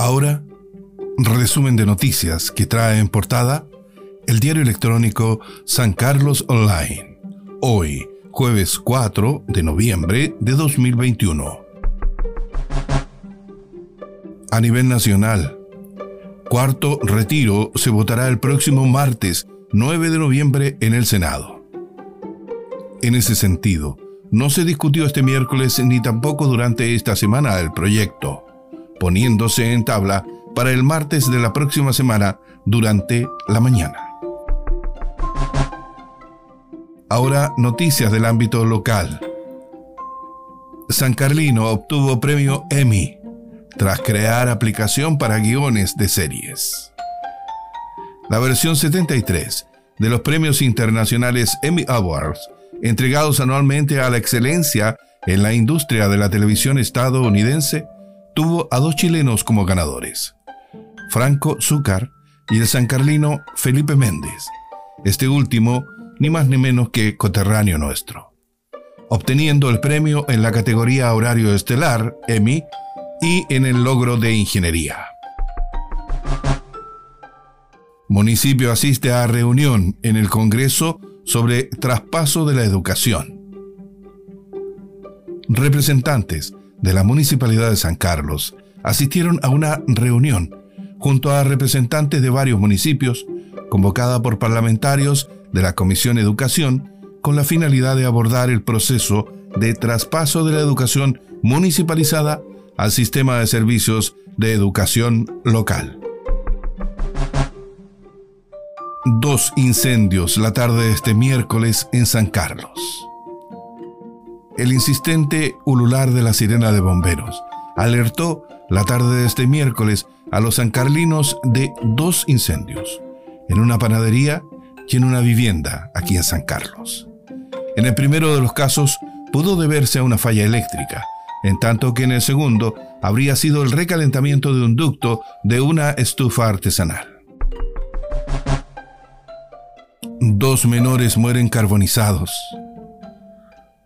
Ahora, resumen de noticias que trae en portada el diario electrónico San Carlos Online. Hoy, jueves 4 de noviembre de 2021. A nivel nacional, cuarto retiro se votará el próximo martes 9 de noviembre en el Senado. En ese sentido, no se discutió este miércoles ni tampoco durante esta semana el proyecto, poniéndose en tabla para el martes de la próxima semana durante la mañana. Ahora noticias del ámbito local. San Carlino obtuvo premio Emmy tras crear aplicación para guiones de series. La versión 73 de los premios internacionales Emmy Awards, entregados anualmente a la excelencia en la industria de la televisión estadounidense, tuvo a dos chilenos como ganadores, Franco Zúcar y el sancarlino Felipe Méndez, este último ni más ni menos que coterráneo nuestro, obteniendo el premio en la categoría horario estelar, Emmy, y en el logro de ingeniería. Municipio asiste a reunión en el Congreso sobre traspaso de la educación. Representantes de la Municipalidad de San Carlos asistieron a una reunión junto a representantes de varios municipios, convocada por parlamentarios de la Comisión Educación, con la finalidad de abordar el proceso de traspaso de la educación municipalizada al sistema de servicios de educación local. Dos incendios la tarde de este miércoles en San Carlos. El insistente ulular de la sirena de bomberos alertó la tarde de este miércoles a los sancarlinos de dos incendios, en una panadería y en una vivienda aquí en San Carlos. En el primero de los casos pudo deberse a una falla eléctrica, en tanto que en el segundo habría sido el recalentamiento de un ducto de una estufa artesanal. Dos menores mueren carbonizados.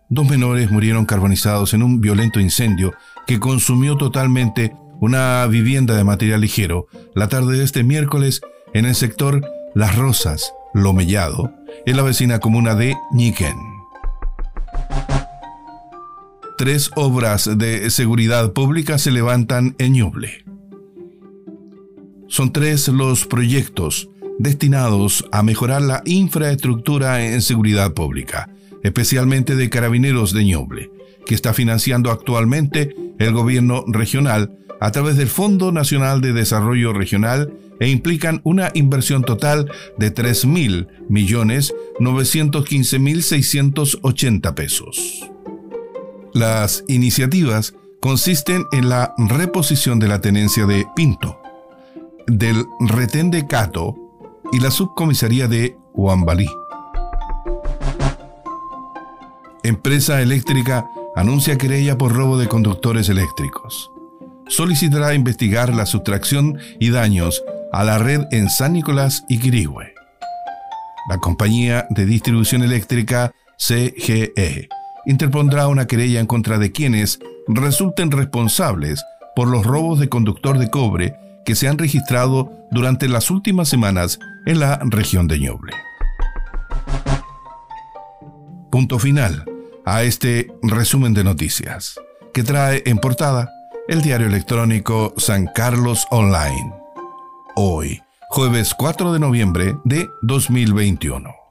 Dos menores murieron carbonizados en un violento incendio que consumió totalmente una vivienda de material ligero la tarde de este miércoles en el sector Las Rosas, Lomellado, en la vecina comuna de Ñiquén tres obras de seguridad pública se levantan en Ñuble. Son tres los proyectos destinados a mejorar la infraestructura en seguridad pública, especialmente de carabineros de Ñuble, que está financiando actualmente el gobierno regional a través del Fondo Nacional de Desarrollo Regional e implican una inversión total de 3.915.680 pesos. Las iniciativas consisten en la reposición de la tenencia de Pinto, del retén de Cato y la subcomisaría de Huambalí. Empresa eléctrica anuncia querella por robo de conductores eléctricos. Solicitará investigar la sustracción y daños a la red en San Nicolás y Quirigüe. La compañía de distribución eléctrica CGE interpondrá una querella en contra de quienes resulten responsables por los robos de conductor de cobre que se han registrado durante las últimas semanas en la región de Ñoble. Punto final a este resumen de noticias que trae en portada el diario electrónico San Carlos Online. Hoy, jueves 4 de noviembre de 2021.